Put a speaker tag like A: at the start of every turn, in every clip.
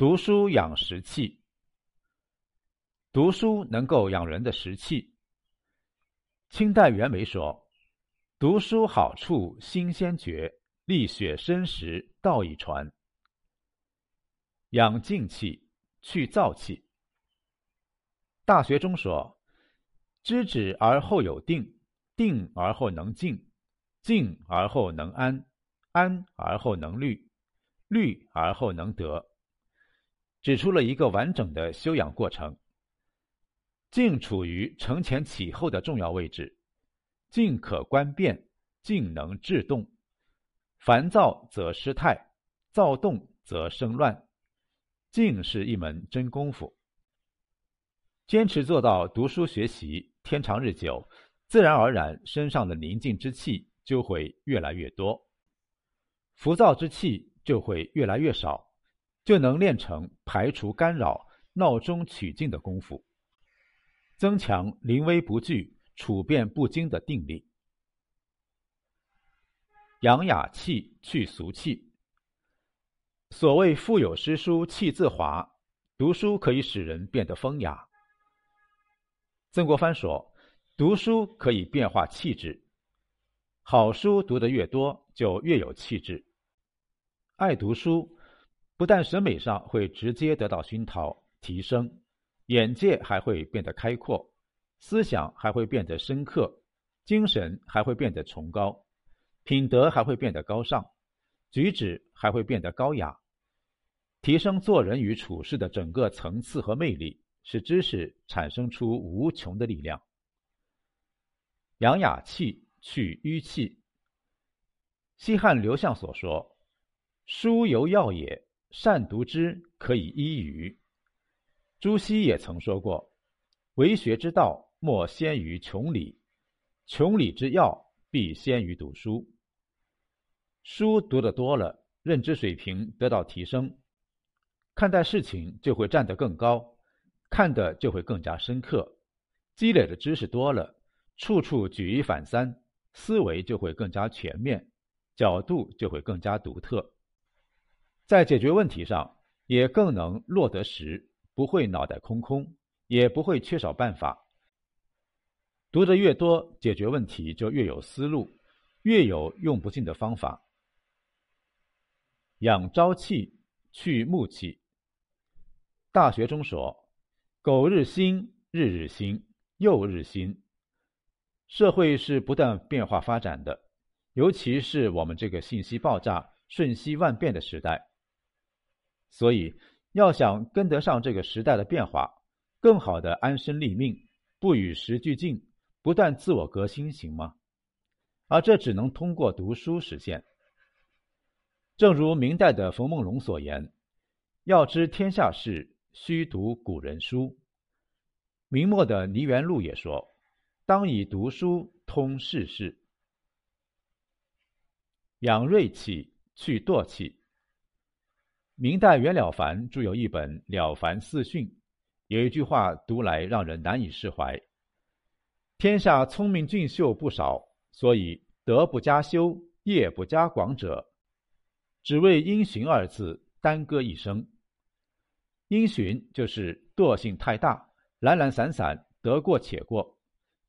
A: 读书养食气，读书能够养人的食气。清代袁枚说：“读书好处心先觉，立雪深时道已传。”养静气，去燥气。大学中说：“知止而后有定，定而后能静，静而后能安，安而后能虑，虑而后能得。”指出了一个完整的修养过程。静处于承前启后的重要位置，静可观变，静能制动。烦躁则失态，躁动则生乱。静是一门真功夫。坚持做到读书学习，天长日久，自然而然身上的宁静之气就会越来越多，浮躁之气就会越来越少。就能练成排除干扰、闹中取静的功夫，增强临危不惧、处变不惊的定力。养雅气，去俗气。所谓“腹有诗书气自华”，读书可以使人变得风雅。曾国藩说：“读书可以变化气质，好书读得越多，就越有气质。爱读书。”不但审美上会直接得到熏陶提升，眼界还会变得开阔，思想还会变得深刻，精神还会变得崇高，品德还会变得高尚，举止还会变得高雅，提升做人与处事的整个层次和魅力，使知识产生出无穷的力量。养雅气，去淤气。西汉刘向所说：“书犹药也。”善读之，可以医愚。朱熹也曾说过：“为学之道，莫先于穷理；穷理之要，必先于读书。”书读得多了，认知水平得到提升，看待事情就会站得更高，看得就会更加深刻。积累的知识多了，处处举一反三，思维就会更加全面，角度就会更加独特。在解决问题上，也更能落得实，不会脑袋空空，也不会缺少办法。读得越多，解决问题就越有思路，越有用不尽的方法。养朝气，去暮气。大学中说：“苟日新，日日新，又日新。”社会是不断变化发展的，尤其是我们这个信息爆炸、瞬息万变的时代。所以，要想跟得上这个时代的变化，更好的安身立命，不与时俱进，不断自我革新，行吗？而这只能通过读书实现。正如明代的冯梦龙所言：“要知天下事，须读古人书。”明末的倪元禄也说：“当以读书通世事。”养锐气，去惰气。明代袁了凡著有一本《了凡四训》，有一句话读来让人难以释怀：“天下聪明俊秀不少，所以德不加修，业不加广者，只为因循二字耽搁一生。因循就是惰性太大，懒懒散散，得过且过，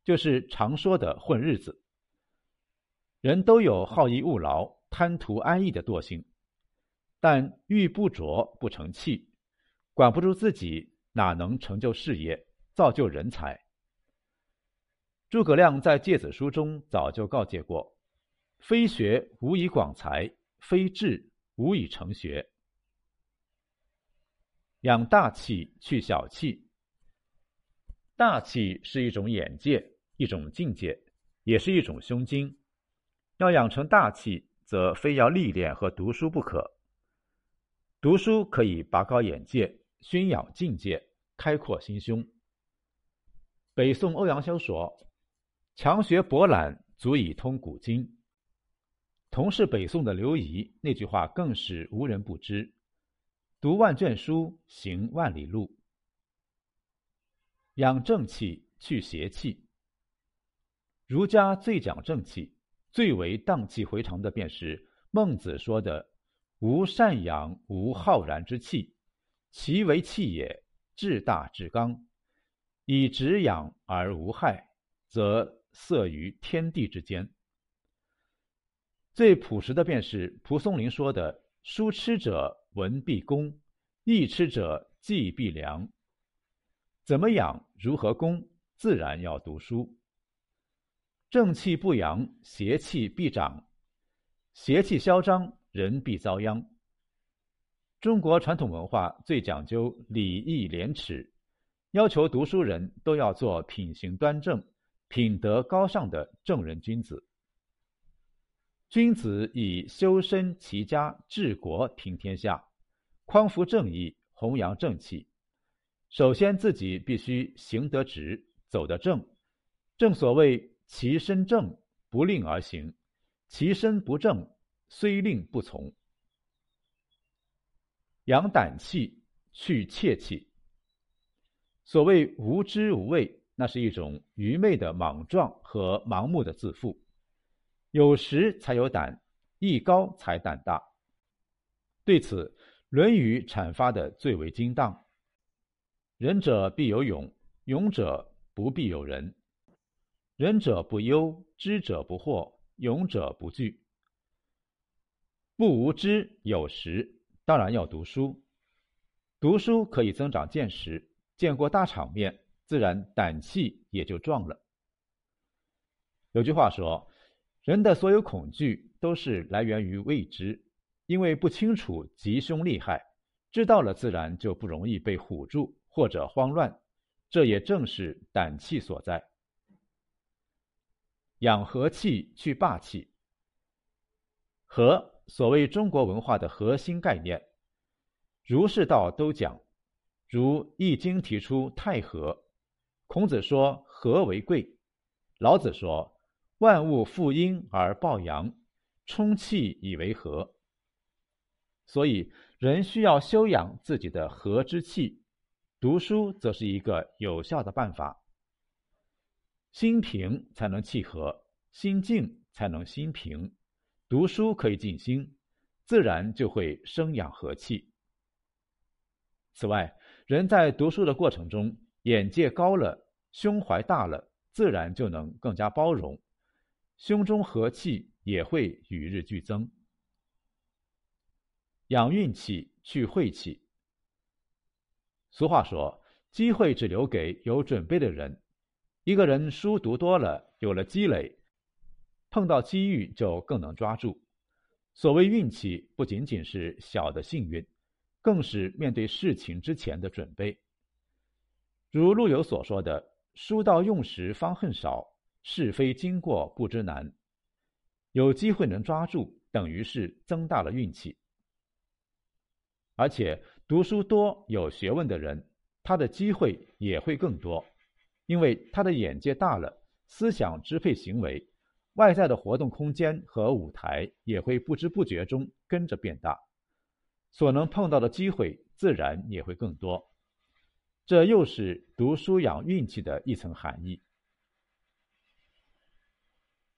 A: 就是常说的混日子。人都有好逸恶劳、贪图安逸的惰性。”但玉不琢不成器，管不住自己，哪能成就事业、造就人才？诸葛亮在《诫子书》中早就告诫过：“非学无以广才，非志无以成学。”养大气，去小气。大气是一种眼界，一种境界，也是一种胸襟。要养成大气，则非要历练和读书不可。读书可以拔高眼界、熏养境界、开阔心胸。北宋欧阳修说：“强学博览，足以通古今。”同是北宋的刘仪那句话更是无人不知：“读万卷书，行万里路。”养正气，去邪气。儒家最讲正气，最为荡气回肠的便是孟子说的。无善养，无浩然之气，其为气也，至大至刚，以直养而无害，则色于天地之间。最朴实的便是蒲松龄说的：“书痴者文必恭，义痴者技必良。”怎么养？如何攻？自然要读书。正气不扬，邪气必长；邪气嚣张，人必遭殃。中国传统文化最讲究礼义廉耻，要求读书人都要做品行端正、品德高尚的正人君子。君子以修身齐家治国平天下，匡扶正义，弘扬正气。首先，自己必须行得直，走得正。正所谓“其身正，不令而行；其身不正，虽令不从。”养胆气，去怯气。所谓无知无畏，那是一种愚昧的莽撞和盲目的自负。有识才有胆，艺高才胆大。对此，《论语》阐发的最为精当。仁者必有勇，勇者不必有仁；仁者不忧，知者不惑，勇者不惧。不无知有识，当然要读书。读书可以增长见识，见过大场面，自然胆气也就壮了。有句话说：“人的所有恐惧都是来源于未知，因为不清楚吉凶利害，知道了自然就不容易被唬住。”或者慌乱，这也正是胆气所在。养和气，去霸气。和，所谓中国文化的核心概念，儒释道都讲。如《易经》提出太和，孔子说和为贵，老子说万物负阴而抱阳，充气以为和。所以，人需要修养自己的和之气。读书则是一个有效的办法。心平才能气和，心静才能心平。读书可以静心，自然就会生养和气。此外，人在读书的过程中，眼界高了，胸怀大了，自然就能更加包容，胸中和气也会与日俱增。养运气，去晦气。俗话说：“机会只留给有准备的人。”一个人书读多了，有了积累，碰到机遇就更能抓住。所谓运气，不仅仅是小的幸运，更是面对事情之前的准备。如陆游所说的：“书到用时方恨少，是非经过不知难。”有机会能抓住，等于是增大了运气，而且。读书多、有学问的人，他的机会也会更多，因为他的眼界大了，思想支配行为，外在的活动空间和舞台也会不知不觉中跟着变大，所能碰到的机会自然也会更多。这又是读书养运气的一层含义。